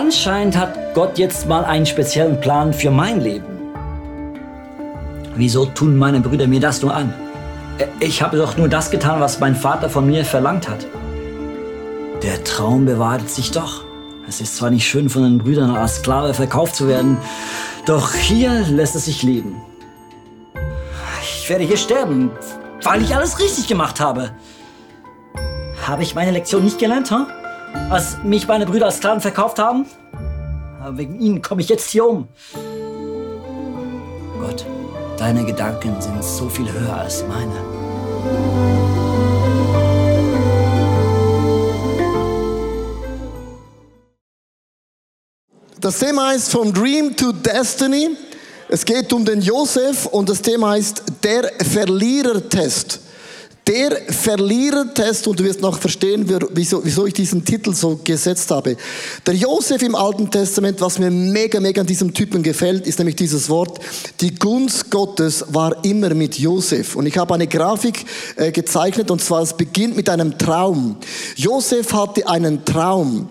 Anscheinend hat Gott jetzt mal einen speziellen Plan für mein Leben. Wieso tun meine Brüder mir das nur an? Ich habe doch nur das getan, was mein Vater von mir verlangt hat. Der Traum bewahrheitet sich doch. Es ist zwar nicht schön, von den Brüdern als Sklave verkauft zu werden, doch hier lässt es sich leben. Ich werde hier sterben, weil ich alles richtig gemacht habe. Habe ich meine Lektion nicht gelernt, huh? Als mich meine Brüder als Sklaven verkauft haben? Wegen ihnen komme ich jetzt hier um. Gott, deine Gedanken sind so viel höher als meine. Das Thema heißt From Dream to Destiny. Es geht um den Josef und das Thema heißt der Verlierertest. Der Verlierertest, und du wirst noch verstehen, wieso, wieso ich diesen Titel so gesetzt habe. Der Josef im Alten Testament, was mir mega, mega an diesem Typen gefällt, ist nämlich dieses Wort, die Gunst Gottes war immer mit Josef. Und ich habe eine Grafik äh, gezeichnet, und zwar es beginnt mit einem Traum. Josef hatte einen Traum.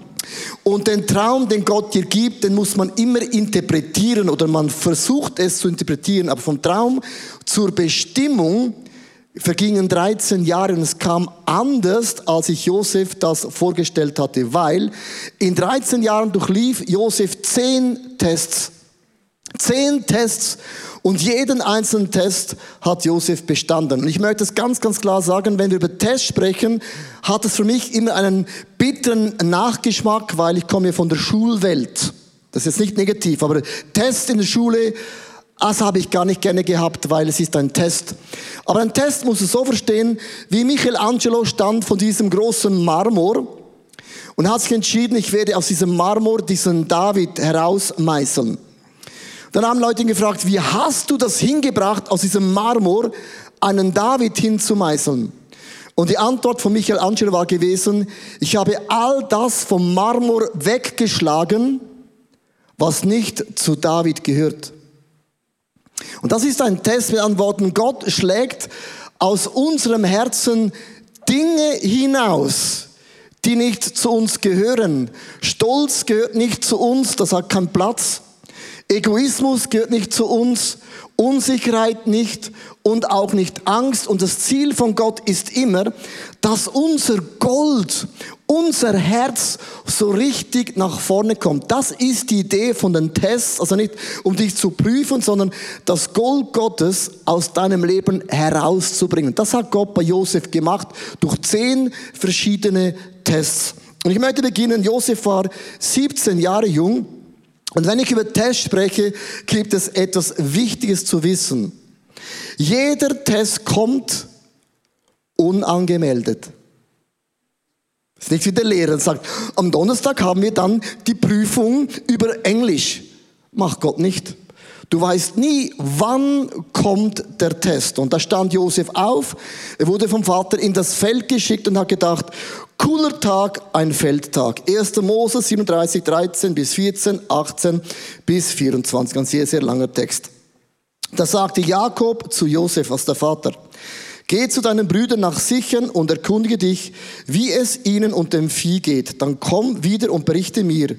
Und den Traum, den Gott dir gibt, den muss man immer interpretieren oder man versucht es zu interpretieren. Aber vom Traum zur Bestimmung vergingen 13 Jahre und es kam anders, als ich Josef das vorgestellt hatte, weil in 13 Jahren durchlief Josef 10 Tests. 10 Tests und jeden einzelnen Test hat Josef bestanden. Und ich möchte es ganz, ganz klar sagen, wenn wir über Tests sprechen, hat es für mich immer einen bitteren Nachgeschmack, weil ich komme von der Schulwelt. Das ist jetzt nicht negativ, aber Tests in der Schule das habe ich gar nicht gerne gehabt, weil es ist ein Test. Aber ein Test muss es so verstehen, wie Michelangelo stand von diesem großen Marmor und hat sich entschieden, ich werde aus diesem Marmor diesen David herausmeißeln. Dann haben Leute ihn gefragt, wie hast du das hingebracht, aus diesem Marmor einen David hinzumeißeln? Und die Antwort von Michelangelo war gewesen, ich habe all das vom Marmor weggeschlagen, was nicht zu David gehört. Und das ist ein Test mit Antworten. Gott schlägt aus unserem Herzen Dinge hinaus, die nicht zu uns gehören. Stolz gehört nicht zu uns, das hat keinen Platz. Egoismus gehört nicht zu uns, Unsicherheit nicht und auch nicht Angst. Und das Ziel von Gott ist immer, dass unser Gold, unser Herz so richtig nach vorne kommt. Das ist die Idee von den Tests, also nicht um dich zu prüfen, sondern das Gold Gottes aus deinem Leben herauszubringen. Das hat Gott bei Josef gemacht durch zehn verschiedene Tests. Und ich möchte beginnen, Josef war 17 Jahre jung. Und wenn ich über Tests spreche, gibt es etwas Wichtiges zu wissen. Jeder Test kommt unangemeldet. Das ist nicht wie der Lehrer sagt, am Donnerstag haben wir dann die Prüfung über Englisch. Macht Gott nicht. Du weißt nie, wann kommt der Test. Und da stand Josef auf, er wurde vom Vater in das Feld geschickt und hat gedacht, cooler Tag, ein Feldtag. 1. Mose 37, 13 bis 14, 18 bis 24. Ein sehr, sehr langer Text. Da sagte Jakob zu Josef, als der Vater, Geh zu deinen Brüdern nach Sichern und erkundige dich, wie es ihnen und dem Vieh geht. Dann komm wieder und berichte mir.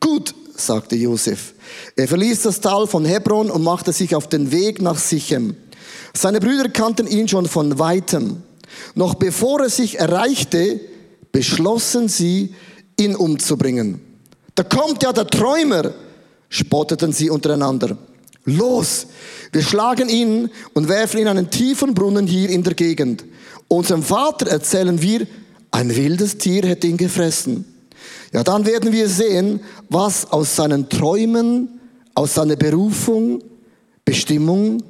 Gut, sagte Josef. Er verließ das Tal von Hebron und machte sich auf den Weg nach Sichem. Seine Brüder kannten ihn schon von weitem. Noch bevor er sich erreichte, beschlossen sie, ihn umzubringen. Da kommt ja der Träumer, spotteten sie untereinander. Los, wir schlagen ihn und werfen ihn einen tiefen Brunnen hier in der Gegend. Unserem Vater erzählen wir, ein wildes Tier hätte ihn gefressen. Ja, dann werden wir sehen, was aus seinen Träumen, aus seiner Berufung, Bestimmung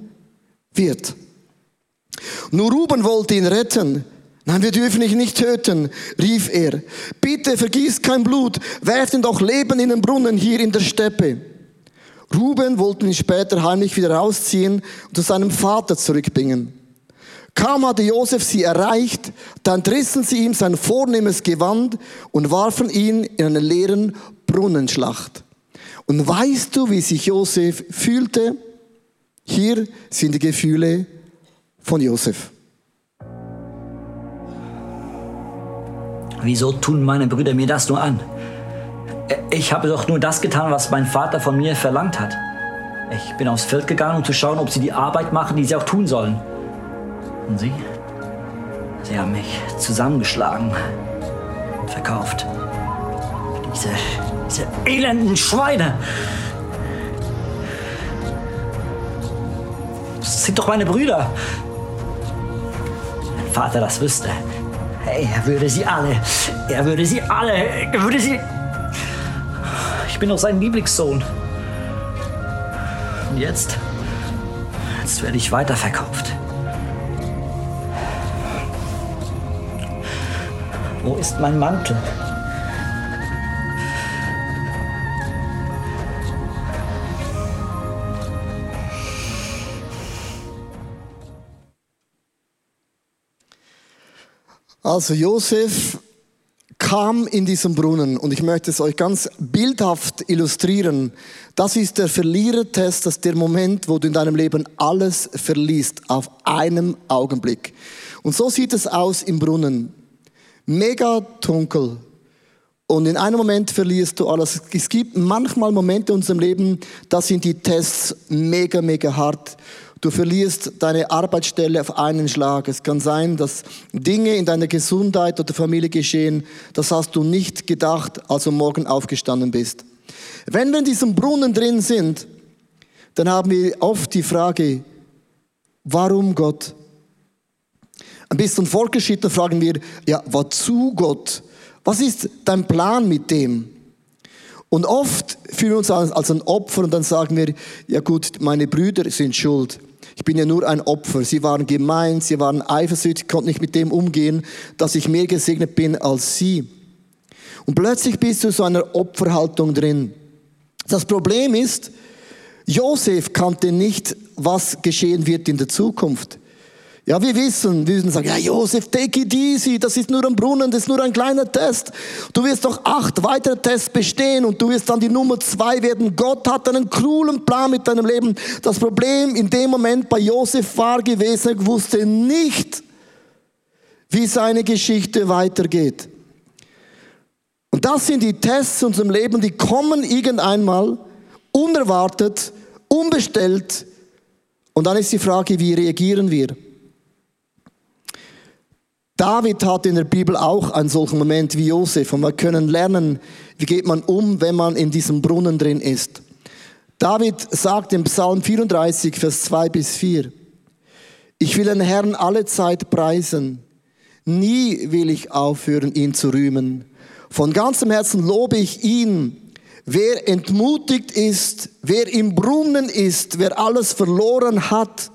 wird. Nur Ruben wollte ihn retten. Nein, wir dürfen ihn nicht töten, rief er. Bitte vergieß kein Blut, werft ihn doch Leben in den Brunnen hier in der Steppe. Ruben wollte ihn später heimlich wieder rausziehen und zu seinem Vater zurückbringen. Kaum hatte Josef sie erreicht, dann rissen sie ihm sein vornehmes Gewand und warfen ihn in einen leeren Brunnenschlacht. Und weißt du, wie sich Josef fühlte? Hier sind die Gefühle von Josef. Wieso tun meine Brüder mir das nur an? Ich habe doch nur das getan, was mein Vater von mir verlangt hat. Ich bin aufs Feld gegangen, um zu schauen, ob sie die Arbeit machen, die sie auch tun sollen. Und sie? Sie haben mich zusammengeschlagen und verkauft. Diese, diese elenden Schweine. Das sind doch meine Brüder. Mein Vater das wüsste. Er würde sie alle, er würde sie alle, er würde sie... Ich bin doch sein Lieblingssohn. Und jetzt, jetzt werde ich weiterverkauft. Wo ist mein Mantel? Also Josef kam in diesen Brunnen und ich möchte es euch ganz bildhaft illustrieren. Das ist der Verlierertest, das ist der Moment, wo du in deinem Leben alles verliest, auf einem Augenblick. Und so sieht es aus im Brunnen. Mega dunkel. Und in einem Moment verlierst du alles. Es gibt manchmal Momente in unserem Leben, da sind die Tests mega, mega hart. Du verlierst deine Arbeitsstelle auf einen Schlag. Es kann sein, dass Dinge in deiner Gesundheit oder Familie geschehen, das hast du nicht gedacht, als du morgen aufgestanden bist. Wenn wir in diesem Brunnen drin sind, dann haben wir oft die Frage, warum Gott? Ein bisschen Vorgeschichte fragen wir, ja, wozu Gott? Was ist dein Plan mit dem? Und oft fühlen wir uns als ein Opfer und dann sagen wir, ja gut, meine Brüder sind schuld. Ich bin ja nur ein Opfer. Sie waren gemein, sie waren eifersüchtig, konnten nicht mit dem umgehen, dass ich mehr gesegnet bin als sie. Und plötzlich bist du so einer Opferhaltung drin. Das Problem ist, Josef kannte nicht, was geschehen wird in der Zukunft. Ja, wir wissen, wir würden sagen, ja, Josef, take it easy, das ist nur ein Brunnen, das ist nur ein kleiner Test. Du wirst doch acht weitere Tests bestehen und du wirst dann die Nummer zwei werden. Gott hat einen coolen Plan mit deinem Leben. Das Problem in dem Moment bei Josef war gewesen, er wusste nicht, wie seine Geschichte weitergeht. Und das sind die Tests in unserem Leben, die kommen irgendeinmal unerwartet, unbestellt. Und dann ist die Frage, wie reagieren wir? David hat in der Bibel auch einen solchen Moment wie Josef und wir können lernen, wie geht man um, wenn man in diesem Brunnen drin ist. David sagt im Psalm 34, Vers 2 bis 4, ich will den Herrn alle Zeit preisen, nie will ich aufhören, ihn zu rühmen. Von ganzem Herzen lobe ich ihn. Wer entmutigt ist, wer im Brunnen ist, wer alles verloren hat,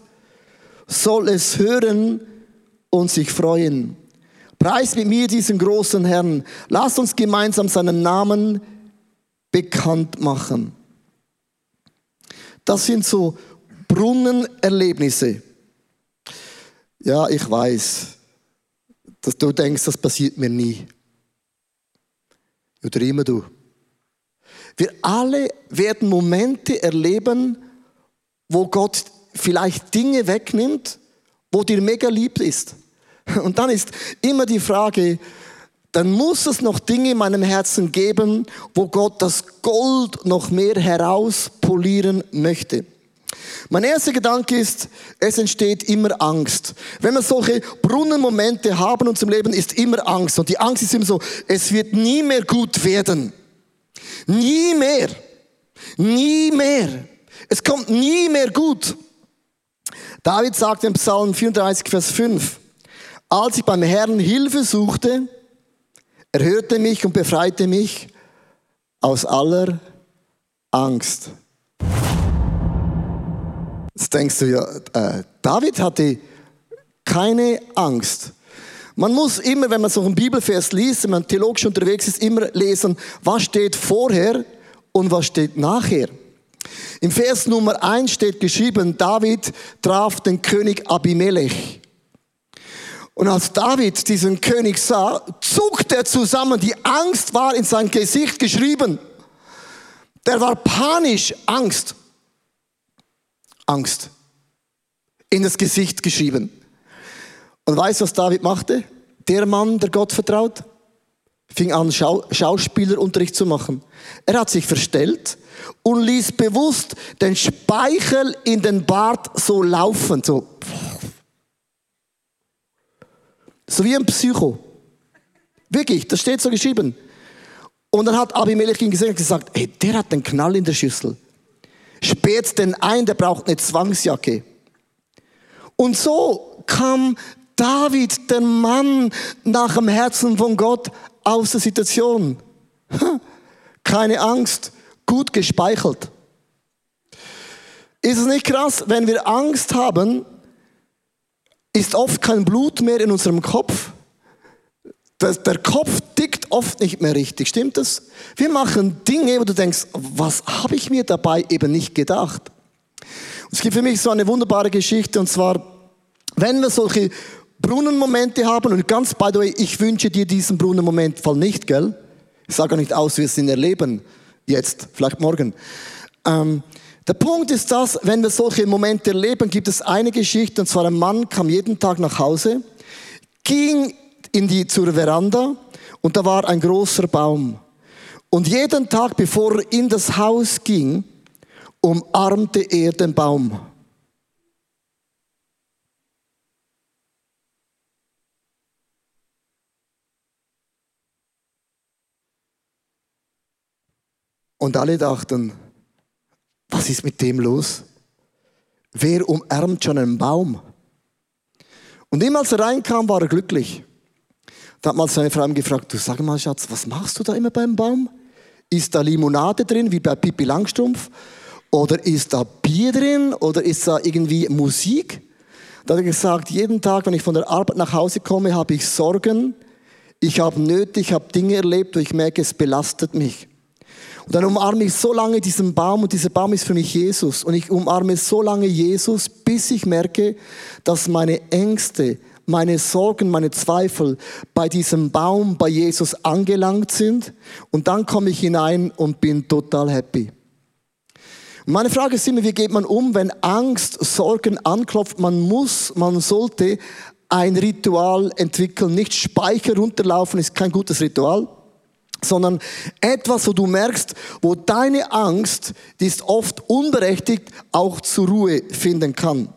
soll es hören und sich freuen. Preis mit mir diesen großen Herrn. Lasst uns gemeinsam seinen Namen bekannt machen. Das sind so Brunnenerlebnisse. Ja, ich weiß, dass du denkst, das passiert mir nie. Oder immer du. Wir alle werden Momente erleben, wo Gott vielleicht Dinge wegnimmt, wo dir mega lieb ist. Und dann ist immer die Frage, dann muss es noch Dinge in meinem Herzen geben, wo Gott das Gold noch mehr herauspolieren möchte. Mein erster Gedanke ist, es entsteht immer Angst. Wenn wir solche Brunnenmomente haben in unserem Leben, ist immer Angst. Und die Angst ist immer so, es wird nie mehr gut werden. Nie mehr. Nie mehr. Es kommt nie mehr gut. David sagt im Psalm 34, Vers 5, als ich beim Herrn Hilfe suchte, er hörte mich und befreite mich aus aller Angst. Jetzt denkst du ja, äh, David hatte keine Angst. Man muss immer, wenn man so einen Bibelvers liest, wenn man theologisch unterwegs ist, immer lesen, was steht vorher und was steht nachher. Im Vers Nummer 1 steht geschrieben, David traf den König Abimelech. Und als David diesen König sah, zuckte er zusammen. Die Angst war in sein Gesicht geschrieben. Der war panisch, Angst. Angst. In das Gesicht geschrieben. Und weißt du, was David machte? Der Mann, der Gott vertraut, fing an, Schau Schauspielerunterricht zu machen. Er hat sich verstellt und ließ bewusst den Speichel in den Bart so laufen, so. So wie ein Psycho. Wirklich, das steht so geschrieben. Und dann hat Abimelech ihn gesehen und gesagt, hey, der hat einen Knall in der Schüssel. Sperrt den ein, der braucht eine Zwangsjacke. Und so kam David, der Mann nach dem Herzen von Gott, aus der Situation. Keine Angst, gut gespeichelt. Ist es nicht krass, wenn wir Angst haben, ist oft kein Blut mehr in unserem Kopf. Der Kopf tickt oft nicht mehr richtig, stimmt das? Wir machen Dinge, wo du denkst, was habe ich mir dabei eben nicht gedacht? Und es gibt für mich so eine wunderbare Geschichte, und zwar, wenn wir solche Brunnenmomente haben, und ganz by the way, ich wünsche dir diesen Brunnenmoment voll nicht, gell? Ich sage nicht aus, wir es ihn erleben, jetzt, vielleicht morgen. Ähm, der Punkt ist das, wenn wir solche Momente erleben, gibt es eine Geschichte, und zwar ein Mann kam jeden Tag nach Hause, ging in die, zur Veranda, und da war ein großer Baum. Und jeden Tag, bevor er in das Haus ging, umarmte er den Baum. Und alle dachten, was ist mit dem los? Wer umarmt schon einen Baum? Und immer als er reinkam, war er glücklich. Da hat mal seine Frau gefragt, du sag mal Schatz, was machst du da immer beim Baum? Ist da Limonade drin, wie bei Pippi Langstrumpf? Oder ist da Bier drin? Oder ist da irgendwie Musik? Da hat er gesagt, jeden Tag, wenn ich von der Arbeit nach Hause komme, habe ich Sorgen, ich habe Nöte, ich habe Dinge erlebt, wo ich merke, es belastet mich. Und dann umarme ich so lange diesen Baum und dieser Baum ist für mich Jesus. Und ich umarme so lange Jesus, bis ich merke, dass meine Ängste, meine Sorgen, meine Zweifel bei diesem Baum, bei Jesus angelangt sind. Und dann komme ich hinein und bin total happy. Meine Frage ist immer, wie geht man um, wenn Angst, Sorgen anklopft? Man muss, man sollte ein Ritual entwickeln. Nicht Speicher runterlaufen ist kein gutes Ritual sondern etwas, wo du merkst, wo deine Angst, die ist oft unberechtigt, auch zur Ruhe finden kann.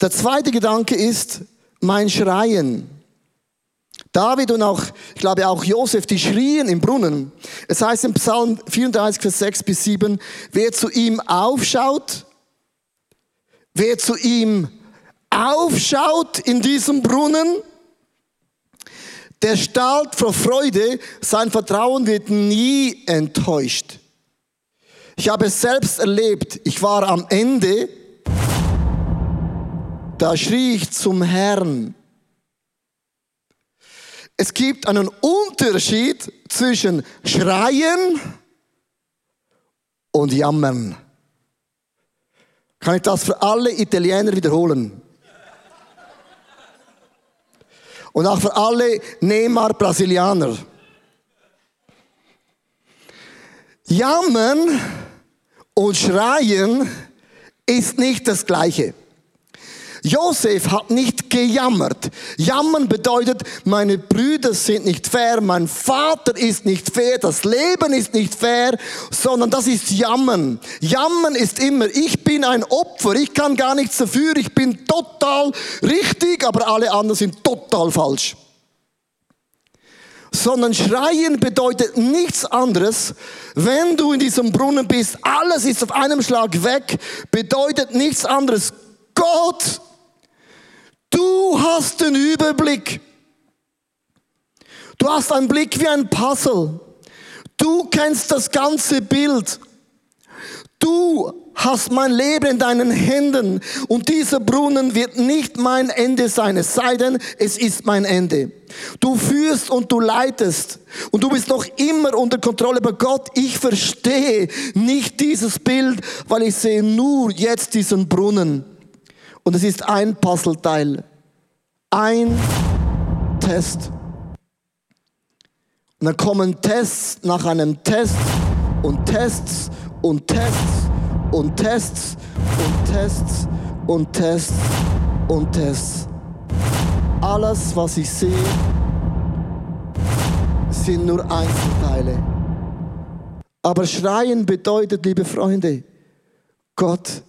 Der zweite Gedanke ist mein Schreien. David und auch, ich glaube auch Josef, die schrien im Brunnen. Es heißt im Psalm 34, Vers 6 bis 7, wer zu ihm aufschaut, wer zu ihm aufschaut in diesem Brunnen, der strahlt vor Freude, sein Vertrauen wird nie enttäuscht. Ich habe es selbst erlebt, ich war am Ende, da schrie ich zum Herrn. Es gibt einen Unterschied zwischen Schreien und Jammern. Kann ich das für alle Italiener wiederholen? Und auch für alle Neymar-Brasilianer. Jammern und Schreien ist nicht das Gleiche. Josef hat nicht gejammert. Jammern bedeutet, meine Brüder sind nicht fair, mein Vater ist nicht fair, das Leben ist nicht fair, sondern das ist Jammern. Jammern ist immer, ich bin ein Opfer, ich kann gar nichts dafür, ich bin total richtig, aber alle anderen sind total falsch sondern schreien bedeutet nichts anderes. Wenn du in diesem Brunnen bist, alles ist auf einem Schlag weg, bedeutet nichts anderes. Gott, Du hast den Überblick. Du hast einen Blick wie ein Puzzle. Du kennst das ganze Bild. Du hast mein Leben in deinen Händen und dieser Brunnen wird nicht mein Ende sein, es sei denn, es ist mein Ende. Du führst und du leitest und du bist noch immer unter Kontrolle. Aber Gott, ich verstehe nicht dieses Bild, weil ich sehe nur jetzt diesen Brunnen. Und es ist ein Puzzleteil. Ein Test. Und dann kommen Tests nach einem Test und Tests und Tests und Tests und Tests und Tests und Tests. Alles, was ich sehe, sind nur Einzelteile. Aber schreien bedeutet, liebe Freunde, Gott,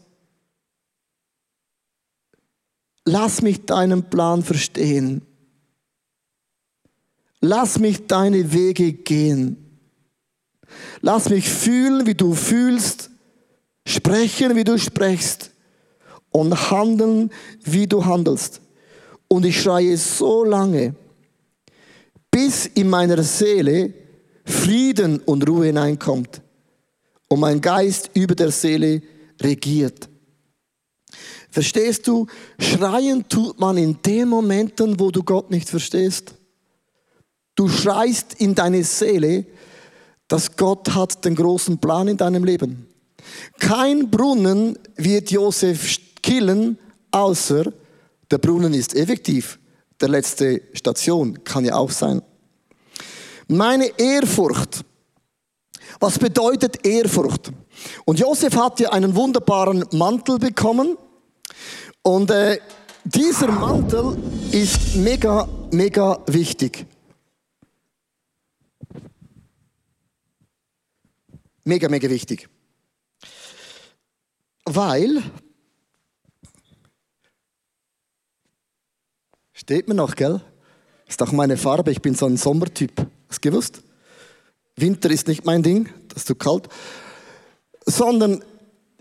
lass mich deinen Plan verstehen. Lass mich deine Wege gehen. Lass mich fühlen, wie du fühlst, sprechen, wie du sprichst und handeln, wie du handelst. Und ich schreie so lange, bis in meiner Seele Frieden und Ruhe hineinkommt und mein Geist über der Seele regiert. Verstehst du? Schreien tut man in den Momenten, wo du Gott nicht verstehst. Du schreist in deine Seele, dass Gott hat den großen Plan in deinem Leben. Kein Brunnen wird Josef killen, außer der Brunnen ist effektiv. Der letzte Station kann ja auch sein. Meine Ehrfurcht. Was bedeutet Ehrfurcht? Und Josef hat ja einen wunderbaren Mantel bekommen. Und äh, dieser Mantel ist mega, mega wichtig. Mega, mega wichtig. Weil, steht mir noch, gell? Ist auch meine Farbe, ich bin so ein Sommertyp. Hast du gewusst? Winter ist nicht mein Ding, das ist zu kalt. Sondern,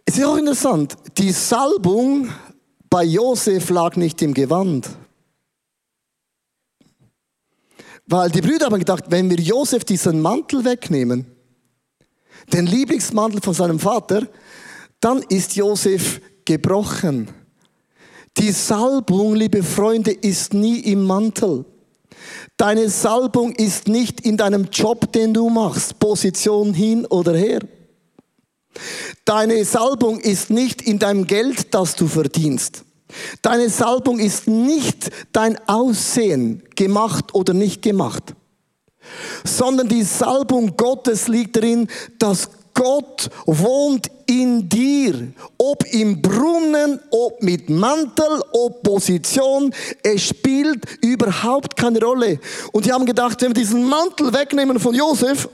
es ist auch interessant, die Salbung bei Josef lag nicht im Gewand. Weil die Brüder haben gedacht, wenn wir Josef diesen Mantel wegnehmen, den Lieblingsmantel von seinem Vater, dann ist Josef gebrochen. Die Salbung, liebe Freunde, ist nie im Mantel. Deine Salbung ist nicht in deinem Job, den du machst, Position hin oder her. Deine Salbung ist nicht in deinem Geld, das du verdienst. Deine Salbung ist nicht dein Aussehen, gemacht oder nicht gemacht, sondern die Salbung Gottes liegt darin, dass Gott wohnt in dir. Ob im Brunnen, ob mit Mantel, ob Position, es spielt überhaupt keine Rolle. Und die haben gedacht, wenn wir diesen Mantel wegnehmen von Josef,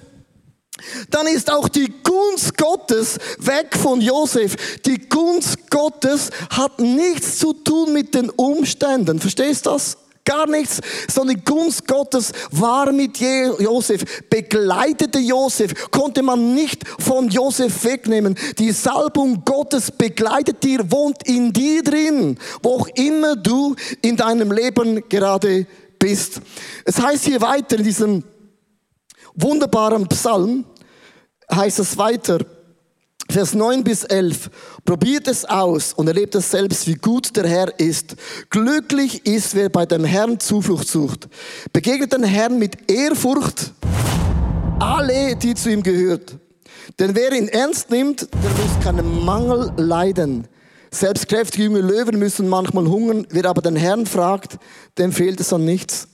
dann ist auch die Gunst Gottes weg von Josef. Die Gunst Gottes hat nichts zu tun mit den Umständen. Verstehst du das? Gar nichts, sondern die Gunst Gottes war mit Josef, begleitete Josef, konnte man nicht von Josef wegnehmen. Die Salbung Gottes begleitet dir, wohnt in dir drin, wo auch immer du in deinem Leben gerade bist. Es heißt hier weiter in diesem wunderbaren Psalm heißt es weiter, Vers 9 bis 11. Probiert es aus und erlebt es selbst, wie gut der Herr ist. Glücklich ist, wer bei dem Herrn Zuflucht sucht. Begegnet den Herrn mit Ehrfurcht, alle, die zu ihm gehört. Denn wer ihn ernst nimmt, der muss keinen Mangel leiden. Selbst kräftige junge Löwen müssen manchmal hungern. Wer aber den Herrn fragt, dem fehlt es an nichts.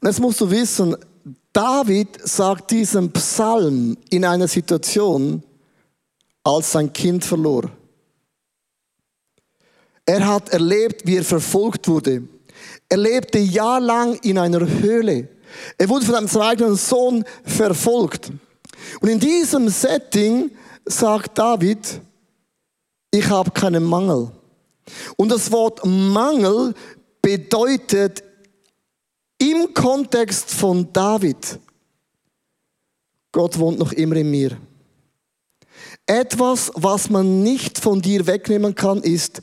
Und jetzt musst du wissen, David sagt diesen Psalm in einer Situation, als sein Kind verlor. Er hat erlebt, wie er verfolgt wurde. Er lebte jahrelang in einer Höhle. Er wurde von seinem eigenen Sohn verfolgt. Und in diesem Setting sagt David, ich habe keinen Mangel. Und das Wort Mangel bedeutet im Kontext von David, Gott wohnt noch immer in mir. Etwas, was man nicht von dir wegnehmen kann, ist,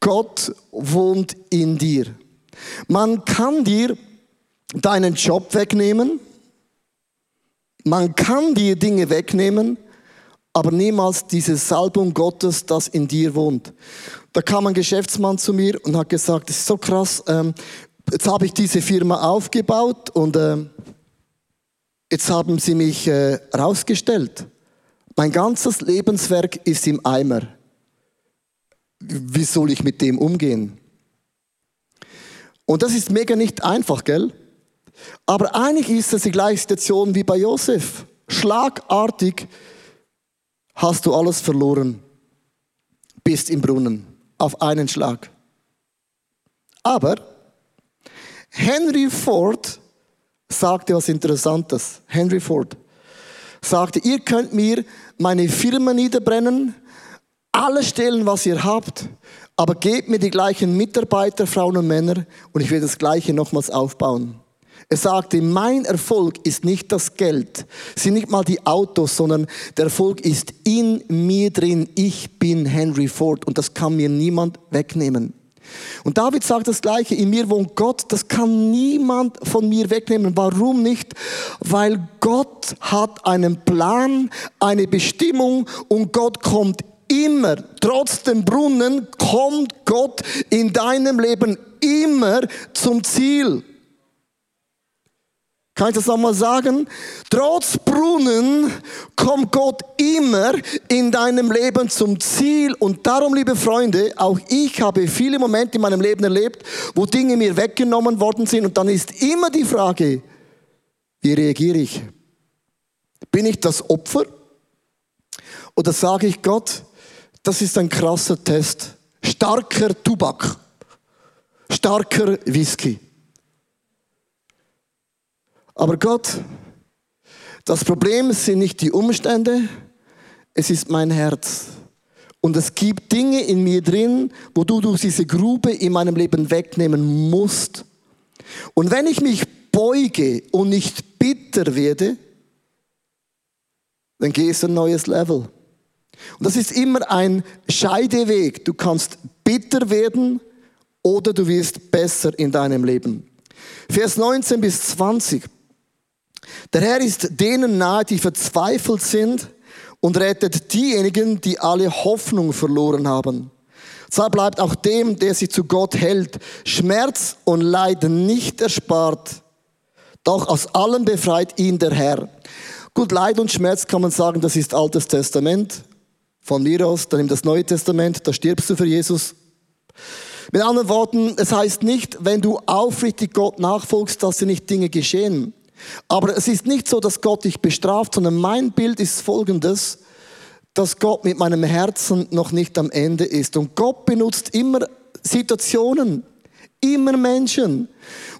Gott wohnt in dir. Man kann dir deinen Job wegnehmen, man kann dir Dinge wegnehmen, aber niemals diese Salbung Gottes, das in dir wohnt. Da kam ein Geschäftsmann zu mir und hat gesagt, das ist so krass, ähm, Jetzt habe ich diese Firma aufgebaut und äh, jetzt haben sie mich äh, rausgestellt. Mein ganzes Lebenswerk ist im Eimer. Wie soll ich mit dem umgehen? Und das ist mega nicht einfach, gell? Aber eigentlich ist es die gleiche Situation wie bei Josef. Schlagartig hast du alles verloren, bist im Brunnen, auf einen Schlag. Aber Henry Ford sagte was Interessantes. Henry Ford sagte, ihr könnt mir meine Firma niederbrennen, alles stehlen, was ihr habt, aber gebt mir die gleichen Mitarbeiter, Frauen und Männer, und ich werde das Gleiche nochmals aufbauen. Er sagte, mein Erfolg ist nicht das Geld, sind nicht mal die Autos, sondern der Erfolg ist in mir drin. Ich bin Henry Ford und das kann mir niemand wegnehmen. Und David sagt das Gleiche, in mir wohnt Gott, das kann niemand von mir wegnehmen. Warum nicht? Weil Gott hat einen Plan, eine Bestimmung und Gott kommt immer, trotz dem Brunnen, kommt Gott in deinem Leben immer zum Ziel. Kann ich das nochmal sagen? Trotz Brunnen kommt Gott immer in deinem Leben zum Ziel. Und darum, liebe Freunde, auch ich habe viele Momente in meinem Leben erlebt, wo Dinge mir weggenommen worden sind. Und dann ist immer die Frage, wie reagiere ich? Bin ich das Opfer? Oder sage ich Gott, das ist ein krasser Test. Starker Tubak. Starker Whisky. Aber Gott, das Problem sind nicht die Umstände, es ist mein Herz. Und es gibt Dinge in mir drin, wo du durch diese Grube in meinem Leben wegnehmen musst. Und wenn ich mich beuge und nicht bitter werde, dann gehst du ein neues Level. Und das ist immer ein Scheideweg. Du kannst bitter werden oder du wirst besser in deinem Leben. Vers 19 bis 20. Der Herr ist denen nahe, die verzweifelt sind und rettet diejenigen, die alle Hoffnung verloren haben. Zwar bleibt auch dem, der sich zu Gott hält, Schmerz und Leid nicht erspart. Doch aus allem befreit ihn der Herr. Gut, Leid und Schmerz kann man sagen, das ist Altes Testament. Von mir aus, dann nimm das Neue Testament, da stirbst du für Jesus. Mit anderen Worten, es heißt nicht, wenn du aufrichtig Gott nachfolgst, dass dir nicht Dinge geschehen. Aber es ist nicht so, dass Gott dich bestraft, sondern mein Bild ist folgendes, dass Gott mit meinem Herzen noch nicht am Ende ist. Und Gott benutzt immer Situationen, immer Menschen.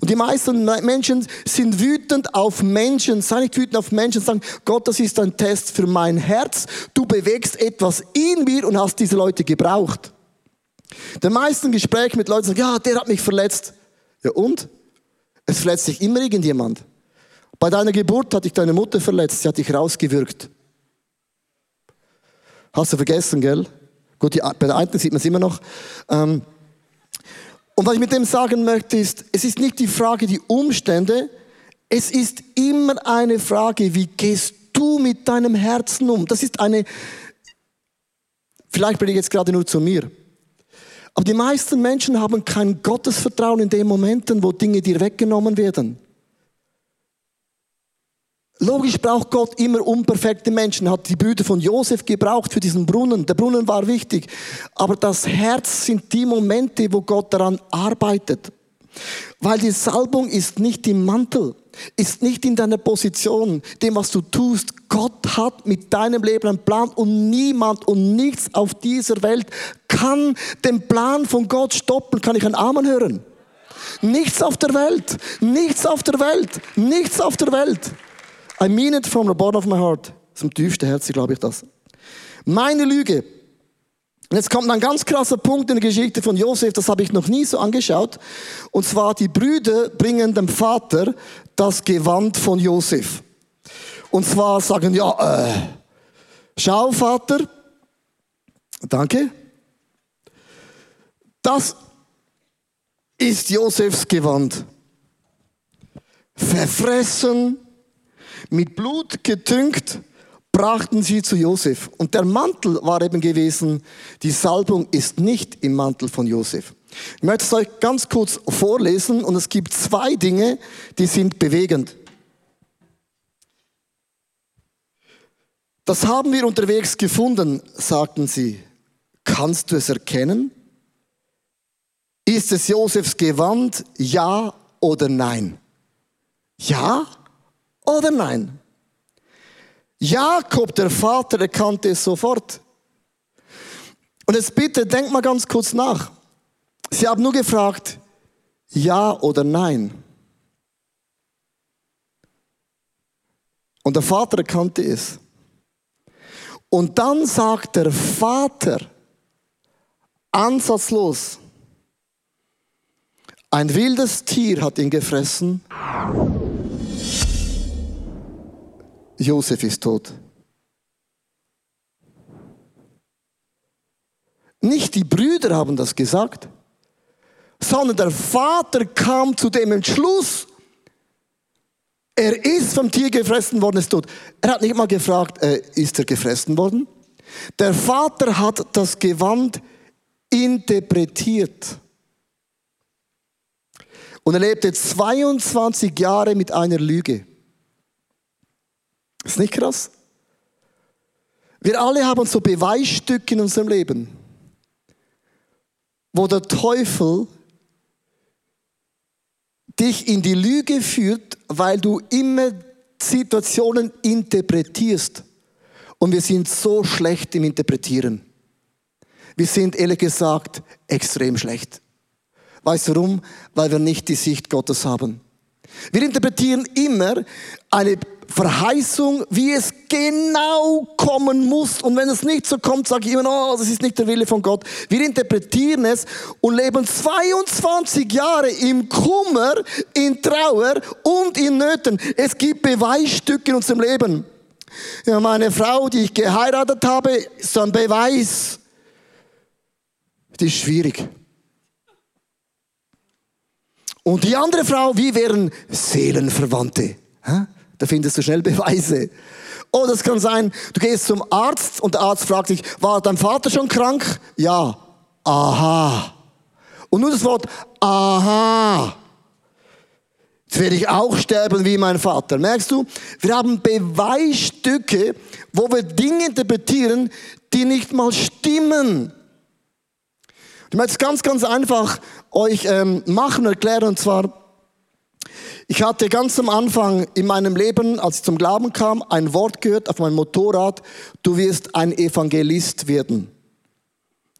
Und die meisten Menschen sind wütend auf Menschen, sei nicht wütend auf Menschen, sagen, Gott, das ist ein Test für mein Herz. Du bewegst etwas in mir und hast diese Leute gebraucht. Die meisten Gespräche mit Leuten sagen, ja, der hat mich verletzt. Ja und? Es verletzt sich immer irgendjemand. Bei deiner Geburt hat dich deine Mutter verletzt, sie hat dich rausgewürgt. Hast du vergessen, gell? Gut, die, bei der einen sieht man es immer noch. Ähm, und was ich mit dem sagen möchte, ist, es ist nicht die Frage, die Umstände, es ist immer eine Frage, wie gehst du mit deinem Herzen um? Das ist eine, vielleicht bin ich jetzt gerade nur zu mir. Aber die meisten Menschen haben kein Gottesvertrauen in den Momenten, wo Dinge dir weggenommen werden. Logisch braucht Gott immer unperfekte Menschen. Hat die Brüder von Josef gebraucht für diesen Brunnen. Der Brunnen war wichtig. Aber das Herz sind die Momente, wo Gott daran arbeitet. Weil die Salbung ist nicht im Mantel, ist nicht in deiner Position, dem, was du tust. Gott hat mit deinem Leben einen Plan und niemand und nichts auf dieser Welt kann den Plan von Gott stoppen. Kann ich einen Amen hören? Nichts auf der Welt, nichts auf der Welt, nichts auf der Welt. I mean it from the bottom of my heart. Zum tiefsten Herzen glaube ich das. Meine Lüge. Und jetzt kommt ein ganz krasser Punkt in der Geschichte von Josef, das habe ich noch nie so angeschaut. Und zwar die Brüder bringen dem Vater das Gewand von Josef. Und zwar sagen, ja, äh, schau Vater, danke, das ist Josefs Gewand. Verfressen, mit Blut getünkt brachten sie zu Josef. Und der Mantel war eben gewesen, die Salbung ist nicht im Mantel von Josef. Ich möchte es euch ganz kurz vorlesen und es gibt zwei Dinge, die sind bewegend. Das haben wir unterwegs gefunden, sagten sie. Kannst du es erkennen? Ist es Josefs Gewand? Ja oder nein? Ja oder nein? Jakob, der Vater, erkannte es sofort. Und jetzt bitte, denk mal ganz kurz nach. Sie haben nur gefragt, ja oder nein. Und der Vater erkannte es. Und dann sagt der Vater ansatzlos, ein wildes Tier hat ihn gefressen. Josef ist tot. Nicht die Brüder haben das gesagt, sondern der Vater kam zu dem Entschluss, er ist vom Tier gefressen worden, ist tot. Er hat nicht mal gefragt, äh, ist er gefressen worden? Der Vater hat das Gewand interpretiert. Und er lebte 22 Jahre mit einer Lüge. Ist nicht krass? Wir alle haben so Beweisstücke in unserem Leben, wo der Teufel dich in die Lüge führt, weil du immer Situationen interpretierst. Und wir sind so schlecht im Interpretieren. Wir sind ehrlich gesagt extrem schlecht. Weißt du warum? Weil wir nicht die Sicht Gottes haben. Wir interpretieren immer eine Verheißung, wie es genau kommen muss. Und wenn es nicht so kommt, sage ich immer, oh, das ist nicht der Wille von Gott. Wir interpretieren es und leben 22 Jahre im Kummer, in Trauer und in Nöten. Es gibt Beweisstücke in unserem Leben. Ja, meine Frau, die ich geheiratet habe, ist ein Beweis. Die ist schwierig. Und die andere Frau, wie wären Seelenverwandte. Da findest du schnell Beweise. Oder es kann sein, du gehst zum Arzt und der Arzt fragt dich, war dein Vater schon krank? Ja. Aha. Und nur das Wort aha. Jetzt werde ich auch sterben wie mein Vater. Merkst du? Wir haben Beweisstücke, wo wir Dinge interpretieren, die nicht mal stimmen. Ich möchte es ganz, ganz einfach euch ähm, machen, erklären, und zwar, ich hatte ganz am Anfang in meinem Leben, als ich zum Glauben kam, ein Wort gehört auf meinem Motorrad, du wirst ein Evangelist werden.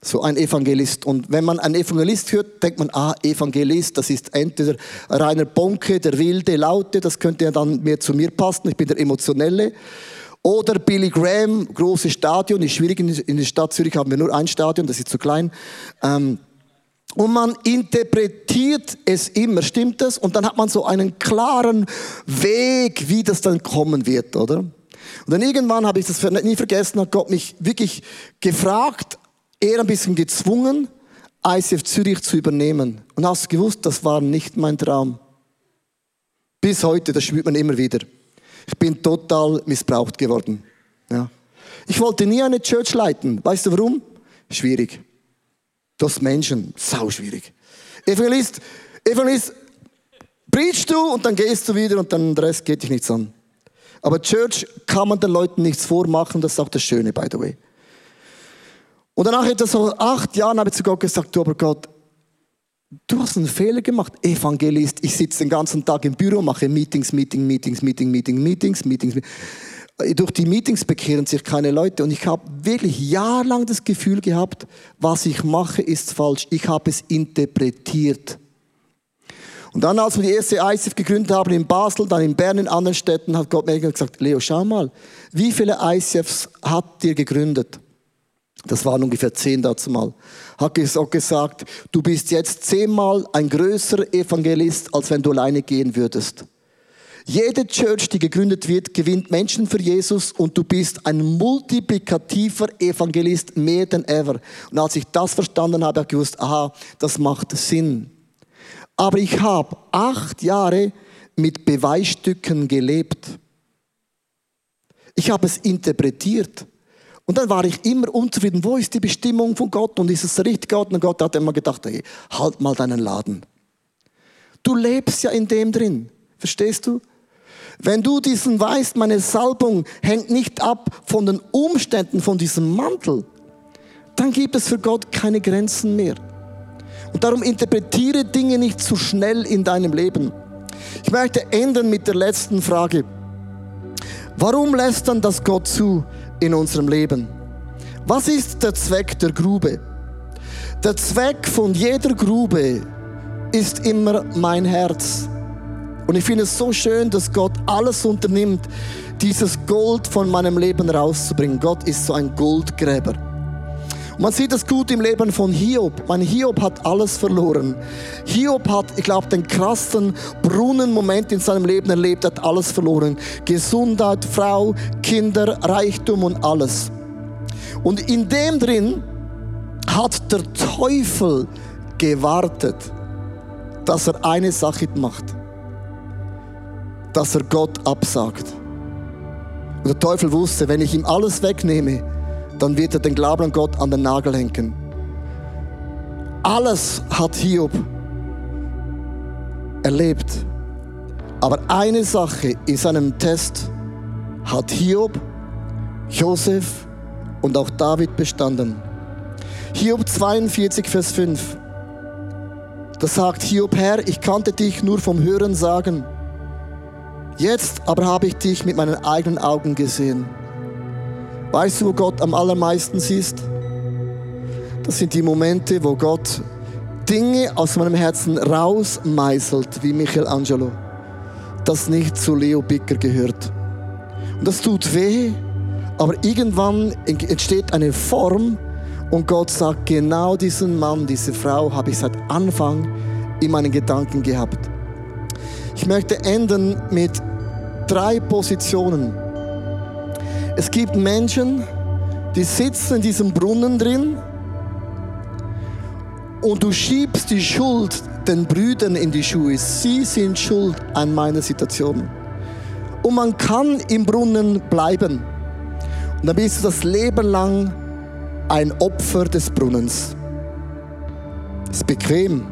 So ein Evangelist. Und wenn man einen Evangelist hört, denkt man, ah, Evangelist, das ist entweder Rainer Bonke, der wilde, laute, das könnte ja dann mehr zu mir passen, ich bin der emotionelle. Oder Billy Graham, großes Stadion, ist schwierig, in der Stadt Zürich haben wir nur ein Stadion, das ist zu klein. Ähm, und man interpretiert es immer, stimmt das? Und dann hat man so einen klaren Weg, wie das dann kommen wird, oder? Und dann irgendwann habe ich das nie vergessen, hat Gott mich wirklich gefragt, eher ein bisschen gezwungen, ICF Zürich zu übernehmen. Und hast gewusst, das war nicht mein Traum. Bis heute, das spürt man immer wieder. Ich bin total missbraucht geworden. Ja. Ich wollte nie eine Church leiten. Weißt du warum? Schwierig. Das Menschen, sau schwierig. Evangelist, Evangelist, preachst du und dann gehst du wieder und dann der Rest geht dich nichts an. Aber Church kann man den Leuten nichts vormachen, das ist auch das Schöne, by the way. Und danach etwa so acht Jahren habe ich zu Gott gesagt, du aber Gott, du hast einen Fehler gemacht. Evangelist, ich sitze den ganzen Tag im Büro, mache Meetings, Meetings, Meetings, Meetings, Meetings, Meetings, Meetings. Durch die Meetings bekehren sich keine Leute. Und ich habe wirklich jahrelang das Gefühl gehabt, was ich mache, ist falsch. Ich habe es interpretiert. Und dann, als wir die erste ICF gegründet haben in Basel, dann in Bern, in anderen Städten, hat Gott mir gesagt, Leo, schau mal, wie viele ICFs hat dir gegründet? Das waren ungefähr zehn dazu mal. Hat auch gesagt, du bist jetzt zehnmal ein größerer Evangelist, als wenn du alleine gehen würdest. Jede Church, die gegründet wird, gewinnt Menschen für Jesus und du bist ein multiplikativer Evangelist mehr denn ever. Und als ich das verstanden habe, habe ich gewusst, aha, das macht Sinn. Aber ich habe acht Jahre mit Beweisstücken gelebt. Ich habe es interpretiert. Und dann war ich immer unzufrieden. Wo ist die Bestimmung von Gott? Und ist es richtig Gott? Und Gott hat immer gedacht, hey, halt mal deinen Laden. Du lebst ja in dem drin. Verstehst du? Wenn du diesen weißt, meine Salbung hängt nicht ab von den Umständen von diesem Mantel, dann gibt es für Gott keine Grenzen mehr. Und darum interpretiere Dinge nicht zu schnell in deinem Leben. Ich möchte enden mit der letzten Frage. Warum lässt dann das Gott zu in unserem Leben? Was ist der Zweck der Grube? Der Zweck von jeder Grube ist immer mein Herz. Und ich finde es so schön, dass Gott alles unternimmt. dieses Gold von meinem Leben rauszubringen. Gott ist so ein Goldgräber. Man sieht das gut im Leben von Hiob. Mein Hiob hat alles verloren. Hiob hat, ich glaube, den krassen Brunnenmoment in seinem Leben erlebt, hat alles verloren. Gesundheit, Frau, Kinder, Reichtum und alles. Und in dem drin hat der Teufel gewartet, dass er eine Sache macht. Dass er Gott absagt. Und der Teufel wusste, wenn ich ihm alles wegnehme, dann wird er den Glauben an Gott an den Nagel hängen. Alles hat Hiob erlebt. Aber eine Sache in seinem Test hat Hiob, Josef und auch David bestanden. Hiob 42, Vers 5. Da sagt Hiob, Herr, ich kannte dich nur vom Hören sagen. Jetzt aber habe ich dich mit meinen eigenen Augen gesehen. Weißt du, wo Gott am allermeisten siehst? Das sind die Momente, wo Gott Dinge aus meinem Herzen rausmeißelt, wie Michelangelo, das nicht zu Leo Bicker gehört. Und das tut weh, aber irgendwann entsteht eine Form und Gott sagt, genau diesen Mann, diese Frau habe ich seit Anfang in meinen Gedanken gehabt. Ich möchte enden mit drei Positionen es gibt Menschen, die sitzen in diesem Brunnen drin und du schiebst die Schuld den Brüdern in die Schuhe. Sie sind schuld an meiner Situation. Und man kann im Brunnen bleiben. Und dann bist du das Leben lang ein Opfer des Brunnens. Ist bequem.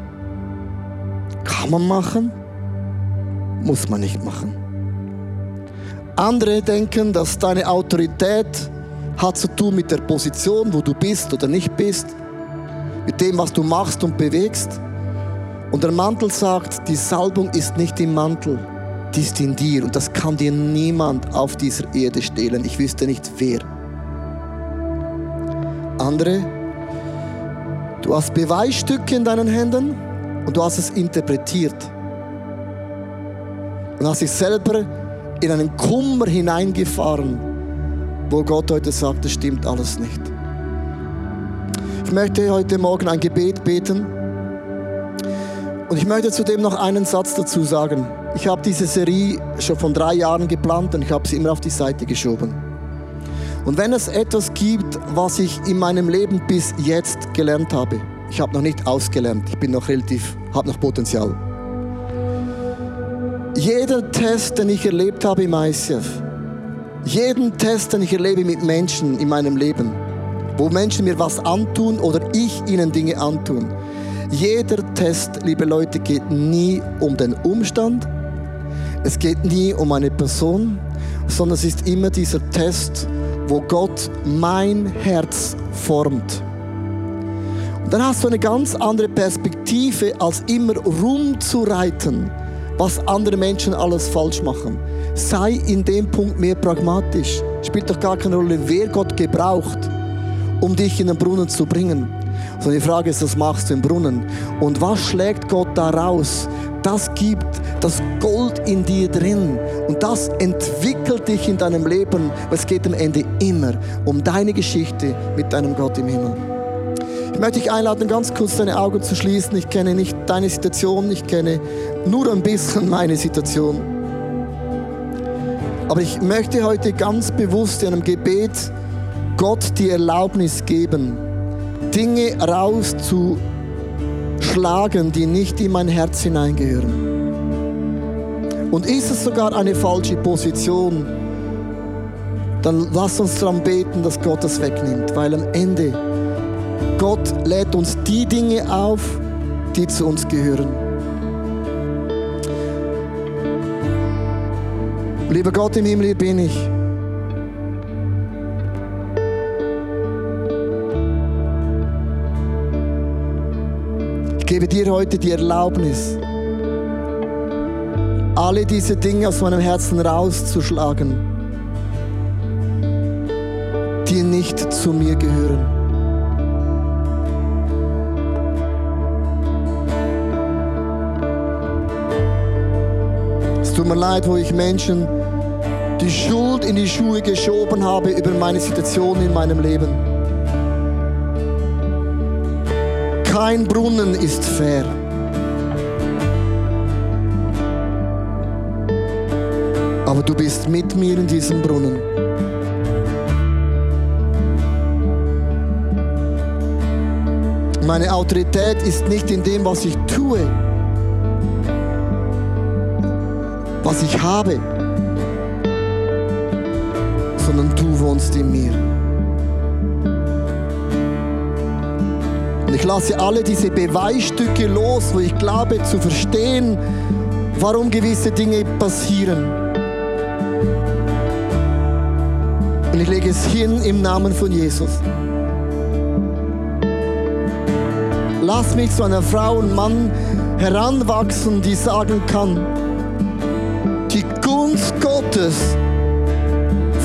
Kann man machen, muss man nicht machen. Andere denken, dass deine Autorität hat zu tun mit der Position, wo du bist oder nicht bist, mit dem, was du machst und bewegst. Und der Mantel sagt, die Salbung ist nicht im Mantel, die ist in dir. Und das kann dir niemand auf dieser Erde stehlen. Ich wüsste nicht wer. Andere, du hast Beweisstücke in deinen Händen und du hast es interpretiert. Und hast dich selber in einen Kummer hineingefahren, wo Gott heute sagt, das stimmt alles nicht. Ich möchte heute Morgen ein Gebet beten und ich möchte zudem noch einen Satz dazu sagen. Ich habe diese Serie schon von drei Jahren geplant und ich habe sie immer auf die Seite geschoben. Und wenn es etwas gibt, was ich in meinem Leben bis jetzt gelernt habe, ich habe noch nicht ausgelernt, ich bin noch relativ, habe noch Potenzial. Jeder Test, den ich erlebt habe im ICF, jeden Test, den ich erlebe mit Menschen in meinem Leben, wo Menschen mir was antun oder ich ihnen Dinge antun, jeder Test, liebe Leute, geht nie um den Umstand, es geht nie um eine Person, sondern es ist immer dieser Test, wo Gott mein Herz formt. Und dann hast du eine ganz andere Perspektive, als immer rumzureiten was andere Menschen alles falsch machen. Sei in dem Punkt mehr pragmatisch. Spielt doch gar keine Rolle, wer Gott gebraucht, um dich in den Brunnen zu bringen. So die Frage ist, was machst du im Brunnen? Und was schlägt Gott da raus? Das gibt das Gold in dir drin. Und das entwickelt dich in deinem Leben. Es geht am Ende immer um deine Geschichte mit deinem Gott im Himmel. Ich möchte dich einladen, ganz kurz deine Augen zu schließen. Ich kenne nicht deine Situation, ich kenne nur ein bisschen meine Situation. Aber ich möchte heute ganz bewusst in einem Gebet Gott die Erlaubnis geben, Dinge rauszuschlagen, die nicht in mein Herz hineingehören. Und ist es sogar eine falsche Position, dann lass uns daran beten, dass Gott das wegnimmt, weil am Ende Gott lädt uns die Dinge auf, die zu uns gehören. Lieber Gott im Himmel, hier bin ich. Ich gebe dir heute die Erlaubnis, alle diese Dinge aus meinem Herzen rauszuschlagen, die nicht zu mir gehören. Tut mir leid, wo ich Menschen die Schuld in die Schuhe geschoben habe über meine Situation in meinem Leben. Kein Brunnen ist fair. Aber du bist mit mir in diesem Brunnen. Meine Autorität ist nicht in dem, was ich tue, was ich habe, sondern du wohnst in mir. Und ich lasse alle diese Beweisstücke los, wo ich glaube zu verstehen, warum gewisse Dinge passieren. Und ich lege es hin im Namen von Jesus. Lass mich zu einer Frau und Mann heranwachsen, die sagen kann, Gottes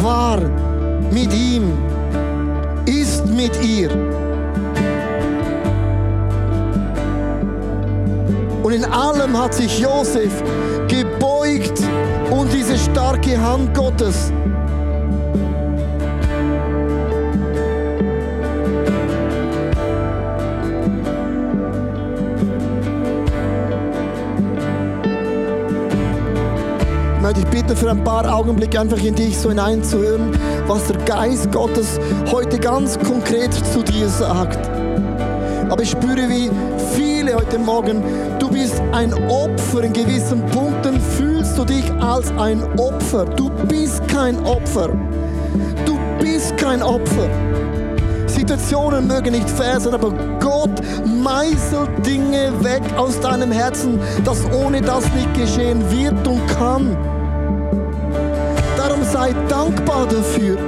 war mit ihm, ist mit ihr. Und in allem hat sich Josef gebeugt und diese starke Hand Gottes ich bitten, für ein paar Augenblicke einfach in dich so hineinzuhören, was der Geist Gottes heute ganz konkret zu dir sagt. Aber ich spüre, wie viele heute Morgen, du bist ein Opfer. In gewissen Punkten fühlst du dich als ein Opfer. Du bist kein Opfer. Du bist kein Opfer. Situationen mögen nicht fair sein, aber Gott meißelt Dinge weg aus deinem Herzen, dass ohne das nicht geschehen wird und kann. Sei dankbar dafür.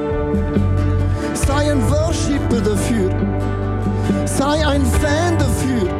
Sei ein Worshipper dafür. Sei ein Fan dafür.